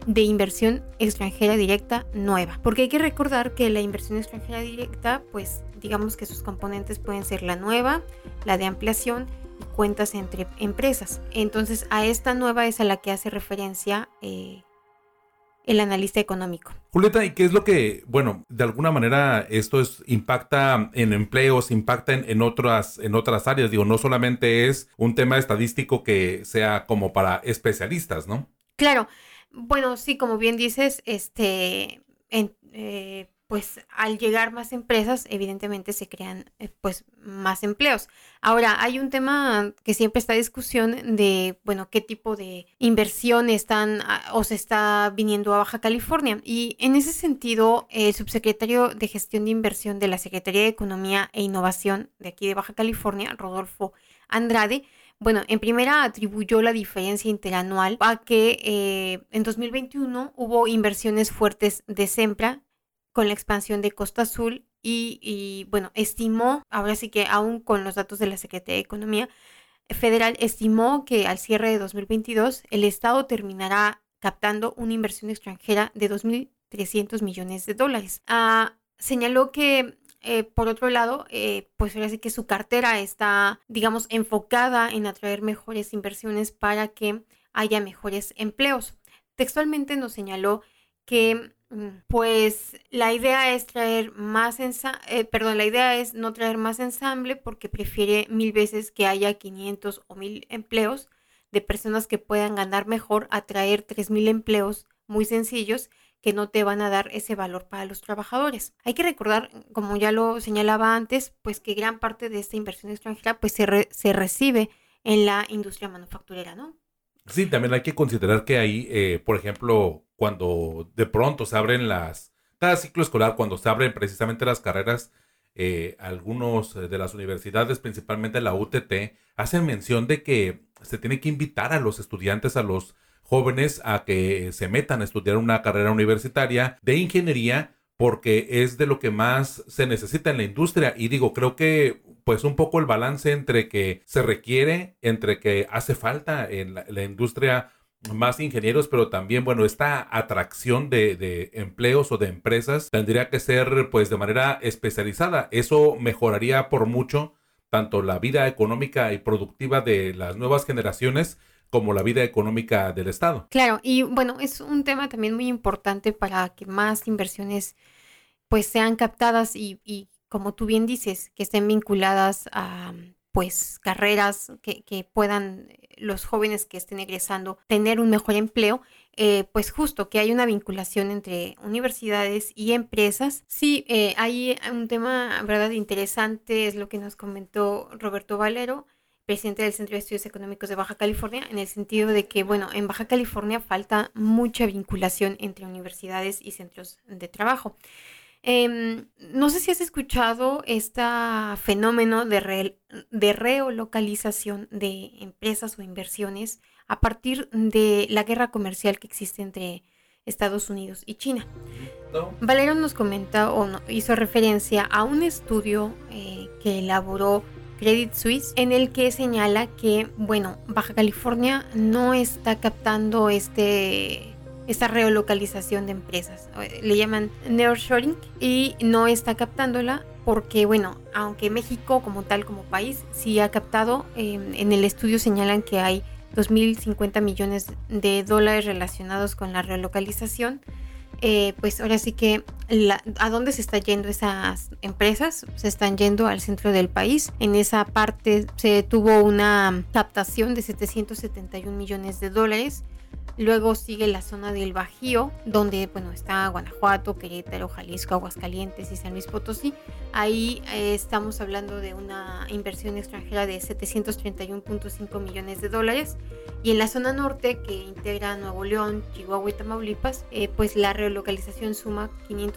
de inversión extranjera directa nueva. Porque hay que recordar que la inversión extranjera directa, pues digamos que sus componentes pueden ser la nueva, la de ampliación cuentas entre empresas. Entonces a esta nueva es a la que hace referencia eh, el analista económico. Julieta, ¿y qué es lo que, bueno, de alguna manera esto es, impacta en empleos, impacta en, otras, en otras áreas? Digo, no solamente es un tema estadístico que sea como para especialistas, ¿no? Claro. Bueno, sí, como bien dices, este, en, eh, pues al llegar más empresas, evidentemente se crean eh, pues más empleos. Ahora, hay un tema que siempre está en discusión de, bueno, qué tipo de inversión están ah, o se está viniendo a Baja California. Y en ese sentido, el subsecretario de Gestión de Inversión de la Secretaría de Economía e Innovación de aquí de Baja California, Rodolfo Andrade, bueno, en primera atribuyó la diferencia interanual a que eh, en 2021 hubo inversiones fuertes de Sempra con la expansión de Costa Azul y, bueno, estimó, ahora sí que aún con los datos de la Secretaría de Economía Federal, estimó que al cierre de 2022 el Estado terminará captando una inversión extranjera de 2.300 millones de dólares. Ah, señaló que eh, por otro lado, eh, pues ahora sí que su cartera está, digamos, enfocada en atraer mejores inversiones para que haya mejores empleos. Textualmente nos señaló que pues la idea es traer más eh, perdón, la idea es no traer más ensamble porque prefiere mil veces que haya 500 o 1000 empleos de personas que puedan ganar mejor a traer 3000 empleos muy sencillos que no te van a dar ese valor para los trabajadores. Hay que recordar, como ya lo señalaba antes, pues que gran parte de esta inversión extranjera pues se, se recibe en la industria manufacturera, ¿no? Sí, también hay que considerar que ahí, eh, por ejemplo, cuando de pronto se abren las, cada ciclo escolar, cuando se abren precisamente las carreras, eh, algunos de las universidades, principalmente la UTT, hacen mención de que se tiene que invitar a los estudiantes, a los jóvenes, a que se metan a estudiar una carrera universitaria de ingeniería, porque es de lo que más se necesita en la industria. Y digo, creo que pues un poco el balance entre que se requiere, entre que hace falta en la, industria más ingenieros, pero también, bueno, esta atracción de, empleos o de empresas tendría que ser pues de manera especializada. Eso mejoraría por mucho tanto la vida económica y productiva de las nuevas generaciones como la vida económica del Estado. Claro, y bueno, es un tema también muy importante para que más inversiones pues sean captadas y, y como tú bien dices, que estén vinculadas a pues carreras que, puedan eh, los jóvenes que estén egresando tener un mejor empleo, eh, pues justo que hay una vinculación entre universidades y empresas. Sí, eh, hay un tema, verdad, interesante, es lo que nos comentó Roberto Valero, presidente del Centro de Estudios Económicos de Baja California, en el sentido de que, bueno, en Baja California falta mucha vinculación entre universidades y centros de trabajo. Em, no sé si has escuchado este fenómeno de, de reolocalización de empresas o inversiones a partir de la guerra comercial que existe entre Estados Unidos y China. Valero nos comenta o hizo referencia a un estudio eh, que elaboró Credit Suisse en el que señala que, bueno, Baja California no está captando este esta reolocalización de empresas. Le llaman nearshoring y no está captándola porque, bueno, aunque México como tal, como país, sí ha captado, em, en el estudio señalan que hay 2.050 millones de dólares relacionados con la relocalización. eh, pues ahora sí que a dónde se están yendo esas empresas, se están yendo al centro del país. En esa parte se tuvo una captación de 771 millones de dólares Luego sigue la zona del Bajío, donde bueno, está Guanajuato, Querétaro, Jalisco, Aguascalientes y San Luis Potosí. Ahí eh, estamos hablando de una inversión extranjera de 731.5 millones de dólares. Y en la zona norte, que integra Nuevo León, Chihuahua y Tamaulipas, eh, pues la relocalización suma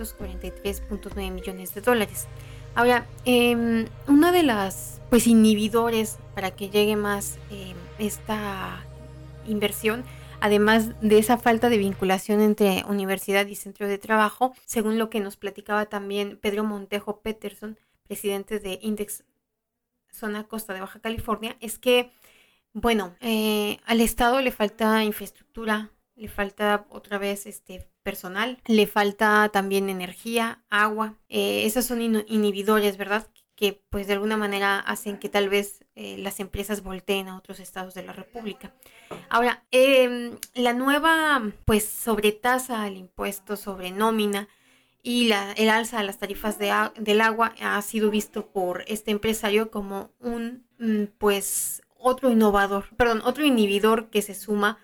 543.9 millones de dólares. Ahora, eh, una de las pues inhibidores para que llegue más em, esta inversión además de esa falta de vinculación entre universidad y centro de trabajo, según lo que nos platicaba también Pedro Montejo Peterson, presidente de Index Zona Costa de Baja California, es que, bueno, eh, al Estado le falta infraestructura, le falta otra vez este personal, le falta también energía, agua. Eh, esas son inhibidores, ¿verdad? que pues de alguna manera hacen que tal vez eh, las empresas volteen a otros estados de la República. Ahora, em, la nueva pues sobretasa al impuesto sobre nómina y la, el alza de las tarifas de, del agua ha sido visto por este empresario como un mm, pues otro innovador, perdón, otro inhibidor que se suma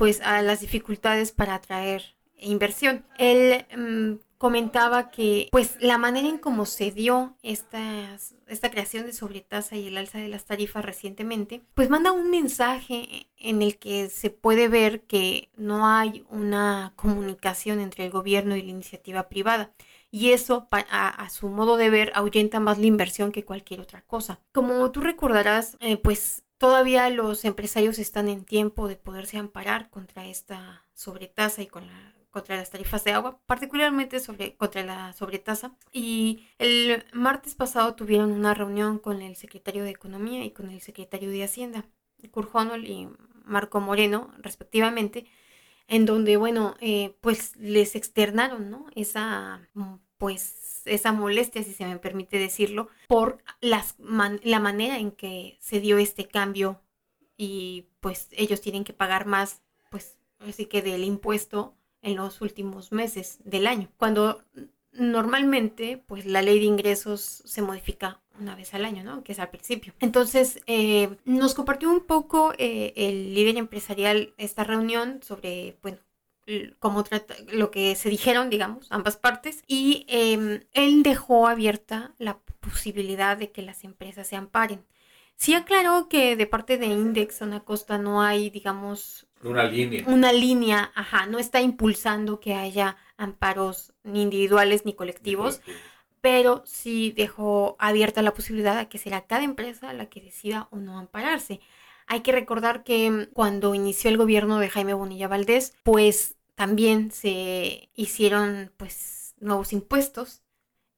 pues a las dificultades para atraer inversión. Él mm, comentaba que pues la manera en cómo se dio esta, esta creación de sobretasa y el alza de las tarifas recientemente, pues manda un mensaje en el que se puede ver que no hay una comunicación entre el gobierno y la iniciativa privada. Y eso, a, su modo de ver, ahuyenta más la inversión que cualquier otra cosa. Como tú recordarás, eh, pues todavía los empresarios están en tiempo de poderse amparar contra esta sobretasa y con la contra las tarifas de agua, particularmente sobre, contra la sobretasa. Y el martes pasado tuvieron una reunión con el secretario de Economía y con el secretario de Hacienda, Kurt Honol y Marco Moreno, respectivamente, en donde, bueno, eh, pues les externaron, ¿no? Esa, pues, esa molestia, si se me permite decirlo, por las la manera en que se dio este cambio y pues ellos tienen que pagar más, pues, así que del impuesto en los últimos meses del año, cuando normalmente pues la ley de ingresos se modifica una vez al año, ¿no? Que es al principio. Entonces, eh, nos compartió un poco eh, el líder empresarial esta reunión sobre, bueno, trata, lo que se dijeron, digamos, ambas partes, y em, él dejó abierta la posibilidad de que las empresas se amparen. Sí aclaró que de parte de Index una Costa no hay, digamos, una línea. Una línea, ajá, no está impulsando que haya amparos ni individuales ni colectivos, pero sí dejó abierta la posibilidad de que será cada empresa la que decida o no ampararse. Hay que recordar que mm, cuando inició el gobierno de Jaime Bonilla Valdés, pues también se hicieron pues nuevos impuestos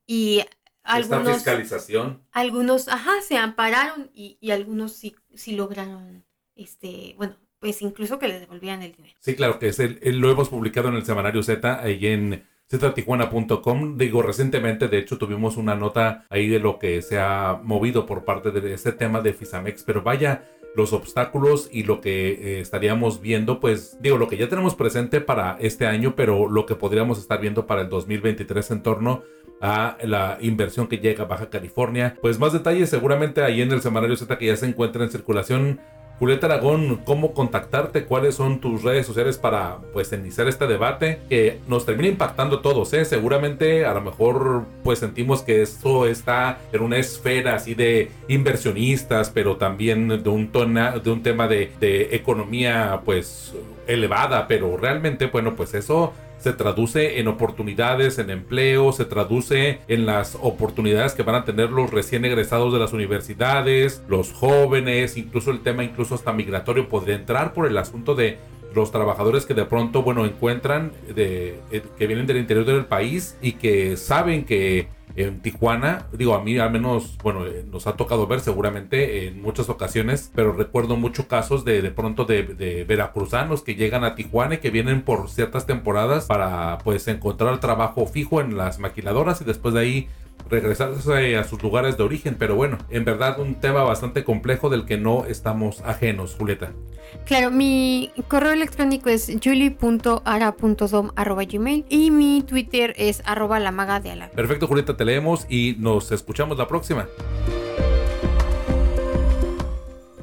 y algunos... Esta fiscalización. Algunos, ajá, se ampararon y, y algunos sí, sí lograron, este, bueno, pues incluso que le devolvían el dinero. Sí, claro que es el, lo hemos publicado en el semanario Z, ahí en ztijuana.com. Digo, recientemente, de hecho, tuvimos una nota ahí de lo que se ha movido por parte de este tema de Fisamex, pero vaya los obstáculos y lo que eh, estaríamos viendo, pues digo, lo que ya tenemos presente para este año, pero lo que podríamos estar viendo para el 2023 en torno a la inversión que llega a Baja California. Pues más detalles seguramente ahí en el semanario Z que ya se encuentra en circulación Julieta Aragón, cómo contactarte, cuáles son tus redes sociales para pues iniciar este debate que nos termina impactando todos, ¿eh? Seguramente a lo mejor pues sentimos que esto está en una esfera así de inversionistas, pero también de un, de un tema de, de economía pues elevada, pero realmente bueno pues eso se traduce en oportunidades, en empleo, se traduce en las oportunidades que van a tener los recién egresados de las universidades, los jóvenes, incluso el tema incluso hasta migratorio podría entrar por el asunto de los trabajadores que de pronto, bueno, encuentran de, eh, que vienen del interior del país y que saben que en Tijuana, digo, a mí al menos, bueno, eh, nos ha tocado ver seguramente en muchas ocasiones, pero recuerdo muchos casos de de pronto de, de, veracruzanos que llegan a Tijuana y que vienen por ciertas temporadas para pues encontrar trabajo fijo en las maquiladoras y después de ahí regresarse a sus lugares de origen. Pero bueno, en verdad un tema bastante complejo del que no estamos ajenos, Julieta. Claro, mi correo electrónico es julie.ara.dom.gmail y mi Twitter es arroba la maga de ala. Perfecto, Julieta, te leemos y nos escuchamos la próxima.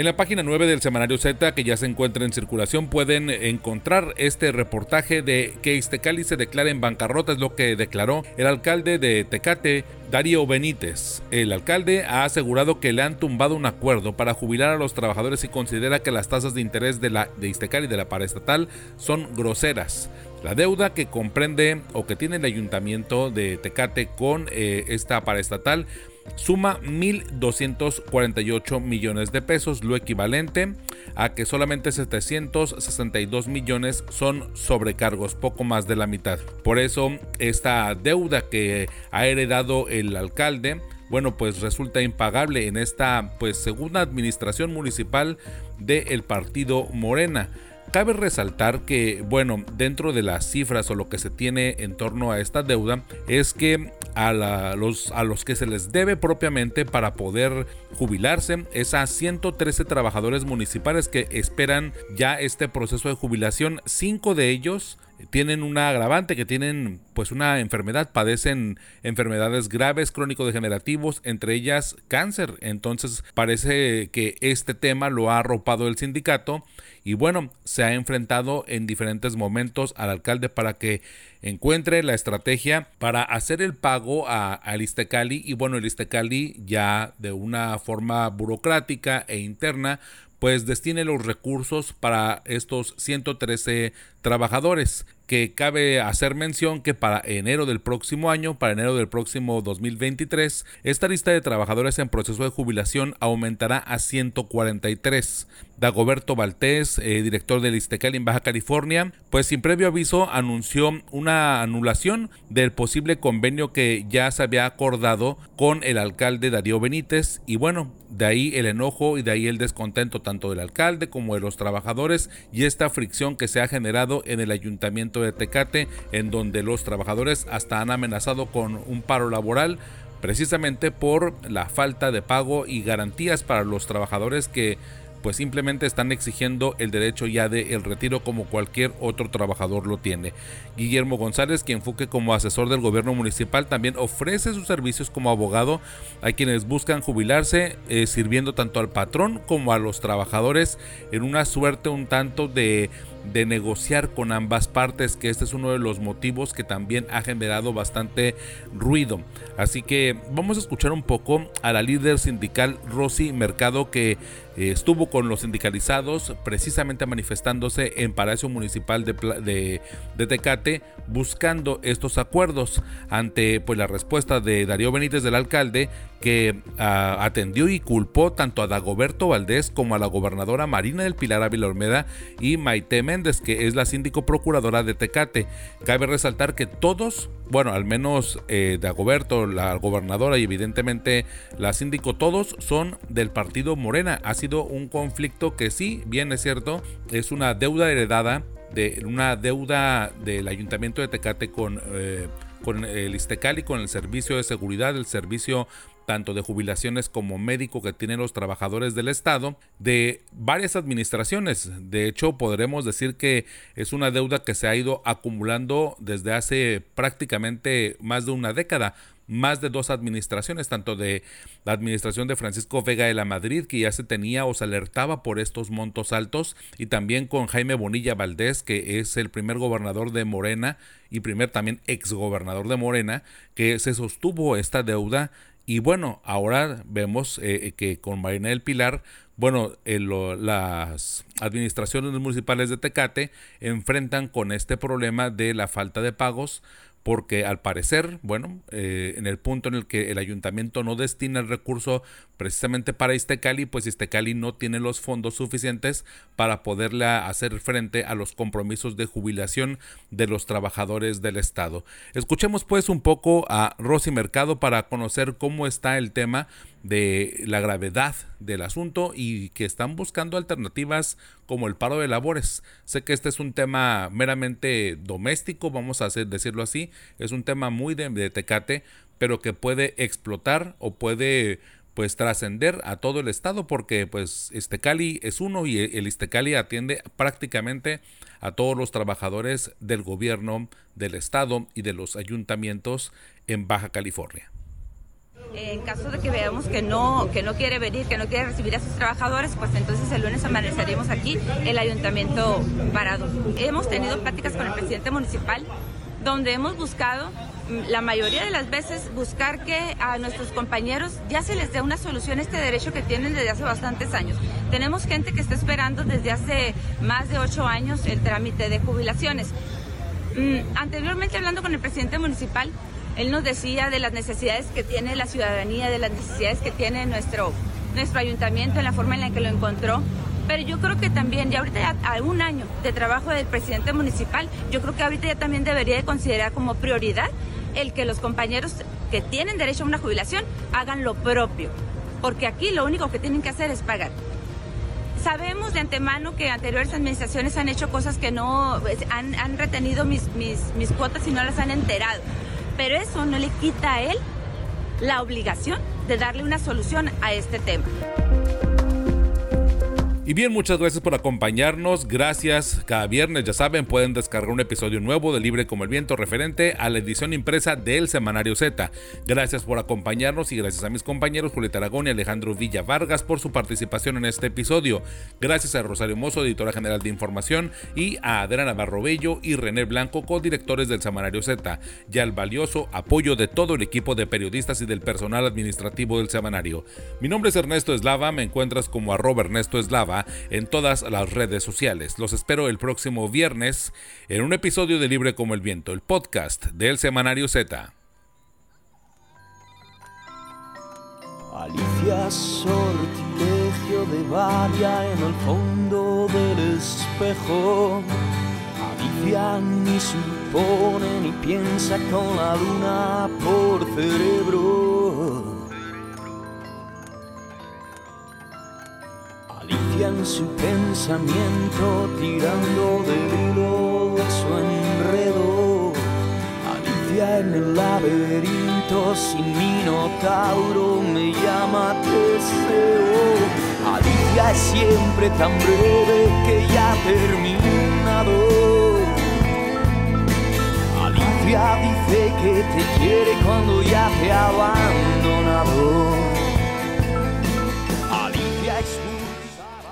En la página 9 del semanario Z, que ya se encuentra en circulación, pueden encontrar este reportaje de que Iztecali se declara en bancarrota, es lo que declaró el alcalde de Tecate, Darío Benítez. El alcalde ha asegurado que le han tumbado un acuerdo para jubilar a los trabajadores y considera que las tasas de interés de, la, de Iztecali de la paraestatal son groseras. La deuda que comprende o que tiene el ayuntamiento de Tecate con eh, esta paraestatal suma 1.248 millones de pesos, lo equivalente a que solamente 762 millones son sobrecargos, poco más de la mitad. Por eso esta deuda que ha heredado el alcalde, bueno, pues resulta impagable en esta pues segunda administración municipal del partido Morena. Cabe resaltar que, bueno, dentro de las cifras o lo que se tiene en torno a esta deuda es que a, los, a los que se les debe propiamente para poder jubilarse es a 113 trabajadores municipales que esperan ya este proceso de jubilación. Cinco de ellos tienen una agravante, que tienen pues una enfermedad, padecen enfermedades graves crónico-degenerativos, entre ellas cáncer. Entonces parece que este tema lo ha arropado el sindicato y bueno, se ha enfrentado en diferentes momentos al alcalde para que encuentre la estrategia para hacer el pago a, al Istecali y bueno, el ya de una forma burocrática e interna pues destine los recursos para estos 113 trabajadores que cabe hacer mención que para enero del próximo año, para enero del próximo 2023, esta lista de trabajadores en proceso de jubilación aumentará a 143. Dagoberto Valtés, eh, director del Istecal en Baja California, pues sin previo aviso anunció una anulación del posible convenio que ya se había acordado con el alcalde Darío Benítez y bueno, de ahí el enojo y de ahí el descontento tanto del alcalde como de los trabajadores y esta fricción que se ha generado en el ayuntamiento de Tecate, en donde los trabajadores hasta han amenazado con un paro laboral precisamente por la falta de pago y garantías para los trabajadores que pues simplemente están exigiendo el derecho ya de el retiro como cualquier otro trabajador lo tiene. Guillermo González, quien fue como asesor del gobierno municipal, también ofrece sus servicios como abogado a quienes buscan jubilarse, eh, sirviendo tanto al patrón como a los trabajadores en una suerte un tanto de de negociar con ambas partes, que este es uno de los motivos que también ha generado bastante ruido. Así que vamos a escuchar un poco a la líder sindical Rosy Mercado que eh, estuvo con los sindicalizados precisamente manifestándose en Palacio Municipal de, de, Tecate buscando estos acuerdos ante pues la respuesta de Darío Benítez del alcalde que ah, atendió y culpó tanto a Dagoberto Valdés como a la gobernadora Marina del Pilar Ávila Olmeda y Maite Méndez que es la síndico procuradora de Tecate. Cabe resaltar que todos, bueno al menos eh, Dagoberto, la gobernadora y evidentemente la síndico, todos son del partido Morena sido un conflicto que sí, bien es cierto, es una deuda heredada de una deuda del ayuntamiento de Tecate con, eh, con el Istecali, con el servicio de seguridad, el servicio tanto de jubilaciones como médico que tienen los trabajadores del Estado, de varias administraciones. De hecho, podremos decir que es una deuda que se ha ido acumulando desde hace prácticamente más de una década más de dos administraciones, tanto de la administración de Francisco Vega de la Madrid, que ya se tenía o se alertaba por estos montos altos, y también con Jaime Bonilla Valdés, que es el primer gobernador de Morena y primer también exgobernador de Morena, que se sostuvo esta deuda. Y bueno, ahora vemos eh, que con Marina del Pilar bueno, las administraciones municipales de Tecate enfrentan con este problema de la falta de pagos porque al parecer, bueno, eh, en el punto en el que el ayuntamiento no destina el recurso precisamente para Iztecali, pues Iztecali no tiene los fondos suficientes para poderle hacer frente a los compromisos de jubilación de los trabajadores del Estado. Escuchemos pues un poco a Rosy Mercado para conocer cómo está el tema de la gravedad del asunto y que están buscando alternativas como el paro de labores. Sé que este es un tema meramente doméstico, vamos a hacer, decirlo así, es un tema muy de, tecate, pero que puede explotar o puede pues trascender a todo el estado porque pues Istecali es uno y el Istecali atiende prácticamente a todos los trabajadores del gobierno del estado y de los ayuntamientos en Baja California. En caso de que veamos que no, que no quiere venir, que no quiere recibir a sus trabajadores, pues entonces el lunes amaneceríamos aquí, el ayuntamiento parado. Hemos tenido pláticas con el presidente municipal donde hemos buscado mm, la mayoría de las veces buscar que a nuestros compañeros ya se les dé una solución a este derecho que tienen desde hace bastantes años. Tenemos gente que está esperando desde hace más de ocho años el trámite de jubilaciones. Mm, anteriormente hablando con el presidente municipal, él nos decía de las necesidades que tiene la ciudadanía, de las necesidades que tiene nuestro, nuestro ayuntamiento, en la forma en la que lo encontró. Pero yo creo que también, ya ahorita ya a un año de trabajo del presidente municipal, yo creo que ahorita ya también debería de considerar como prioridad el que los compañeros que tienen derecho a una jubilación hagan lo propio. Porque aquí lo único que tienen que hacer es pagar. Sabemos de antemano que anteriores administraciones han hecho cosas que no pues, han, han retenido mis, mis, mis cuotas y no las han enterado pero eso no le quita a él la obligación de darle una solución a este tema. Y bien, muchas gracias por acompañarnos. Gracias. Cada viernes, ya saben, pueden descargar un episodio nuevo de Libre como el Viento referente a la edición impresa del Semanario Z. Gracias por acompañarnos y gracias a mis compañeros Julieta Aragón y Alejandro Villa Vargas por su participación en este episodio. Gracias a Rosario Mozo, editora general de información, y a Adriana Barrobello y René Blanco, co-directores del Semanario Z, y al valioso apoyo de todo el equipo de periodistas y del personal administrativo del semanario. Mi nombre es Ernesto Eslava, me encuentras como arroba Ernesto Eslava en todas las redes sociales. Los espero el próximo viernes en un episodio de Libre como el Viento, el podcast del Semanario Z. Alicia sortilegio de varia en el fondo del espejo. Alicia ni supone ni piensa con la luna por cerebro. En su pensamiento tirando del hilo de su enredo. Alicia en el laberinto sin minotauro me llama deseo. Alicia es siempre tan breve que ya ha terminado. Alicia dice que te quiere cuando ya te ha abandonado.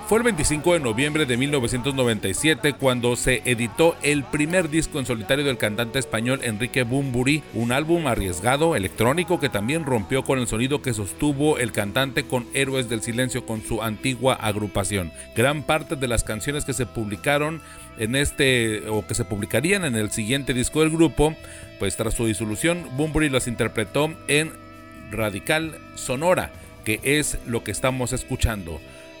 Fue el 25 de noviembre de 1997 cuando se editó el primer disco en solitario del cantante español Enrique Bumburi, un álbum arriesgado, electrónico que también rompió con el sonido que sostuvo el cantante con Héroes del Silencio con su antigua agrupación. Gran parte de las canciones que se publicaron en este o que se publicarían en el siguiente disco del grupo, pues tras su disolución, Bumburi las interpretó en Radical Sonora, que es lo que estamos escuchando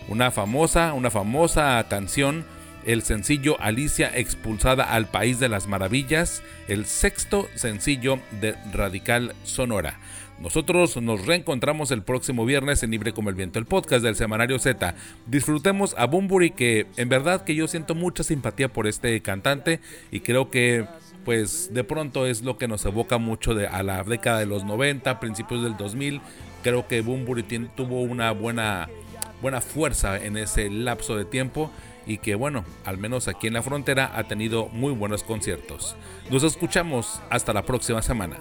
una famosa, una famosa canción, el sencillo Alicia expulsada al País de las Maravillas, el sexto sencillo de Radical Sonora. Nosotros nos reencontramos el próximo viernes en Libre como el Viento, el podcast del Semanario Z. Disfrutemos a Bumburi, que en verdad que yo siento mucha simpatía por este cantante y creo que pues de pronto es lo que nos evoca mucho de, a la década de los 90, principios del 2000. Creo que Bumburi tuvo una buena buena fuerza en ese lapso de tiempo y que bueno, al menos aquí en la frontera ha tenido muy buenos conciertos. Nos escuchamos hasta la próxima semana.